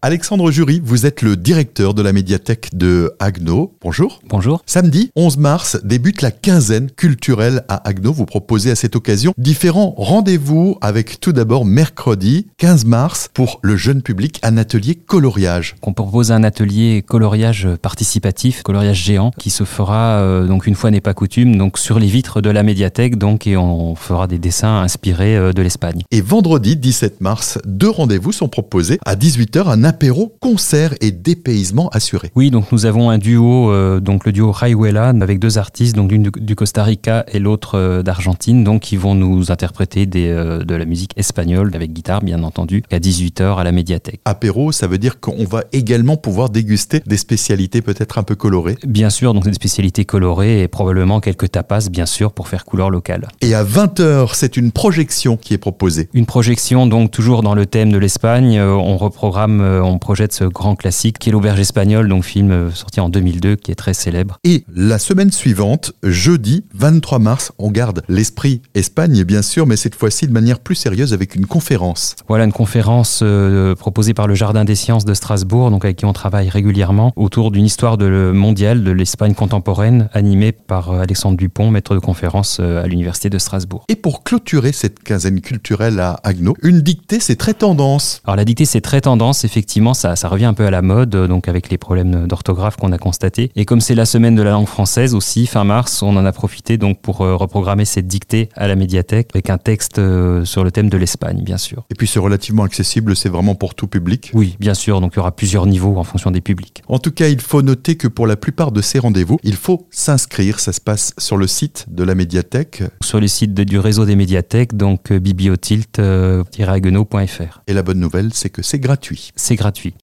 Alexandre Jury, vous êtes le directeur de la médiathèque de Agno. Bonjour. Bonjour. Samedi 11 mars débute la quinzaine culturelle à Agno. Vous proposez à cette occasion différents rendez-vous avec tout d'abord mercredi 15 mars pour le jeune public un atelier coloriage. On propose un atelier coloriage participatif, coloriage géant qui se fera euh, donc une fois n'est pas coutume donc sur les vitres de la médiathèque donc et on fera des dessins inspirés euh, de l'Espagne. Et vendredi 17 mars, deux rendez-vous sont proposés à 18h un apéro, concert et dépaysement assuré. Oui, donc nous avons un duo, euh, donc le duo Rayuela, avec deux artistes, donc l'une du, Costa Rica et l'autre euh, d'Argentine, donc qui vont nous interpréter des, euh, de la musique espagnole avec guitare, bien entendu, à 18h à la médiathèque. Apéro, ça veut dire qu'on va également pouvoir déguster des spécialités peut-être un peu colorées. Bien sûr, donc des spécialités colorées et probablement quelques tapas, bien sûr, pour faire couleur locale. Et à 20h, c'est une projection qui est proposée. Une projection, donc toujours dans le thème de l'Espagne. on reprogramme on projette ce grand classique qui est L'Auberge espagnole, donc film euh, sorti en 2002 qui est très célèbre. Et la semaine suivante, jeudi 23 mars, on garde l'esprit Espagne bien sûr, mais cette fois-ci de manière plus sérieuse avec une conférence. Voilà une conférence euh, proposée par le Jardin des sciences de Strasbourg, donc avec qui on travaille régulièrement autour d'une histoire de mondiale de l'Espagne contemporaine, animée par Alexandre Dupont, maître de conférence à l'université de Strasbourg. Et pour clôturer cette quinzaine culturelle à Agno, une dictée, c'est très tendance. Alors la dictée, c'est très tendance, effectivement effectivement, ça, ça revient un peu à la mode, euh, donc avec les problèmes d'orthographe qu'on a constatés. Et comme c'est la semaine de la langue française aussi, fin mars, on en a profité donc pour euh, reprogrammer cette dictée à la médiathèque avec un texte euh, sur le thème de l'Espagne, bien sûr. Et puis c'est relativement accessible, c'est vraiment pour tout public Oui, bien sûr, donc il y aura plusieurs niveaux en fonction des publics. En tout cas, il faut noter que pour la plupart de ces rendez-vous, il faut s'inscrire. Ça se passe sur le site de la médiathèque. Sur le site du réseau des médiathèques, donc bibliotilt-aguenot.fr. Et la bonne nouvelle, c'est que c'est gratuit. C'est gratuit.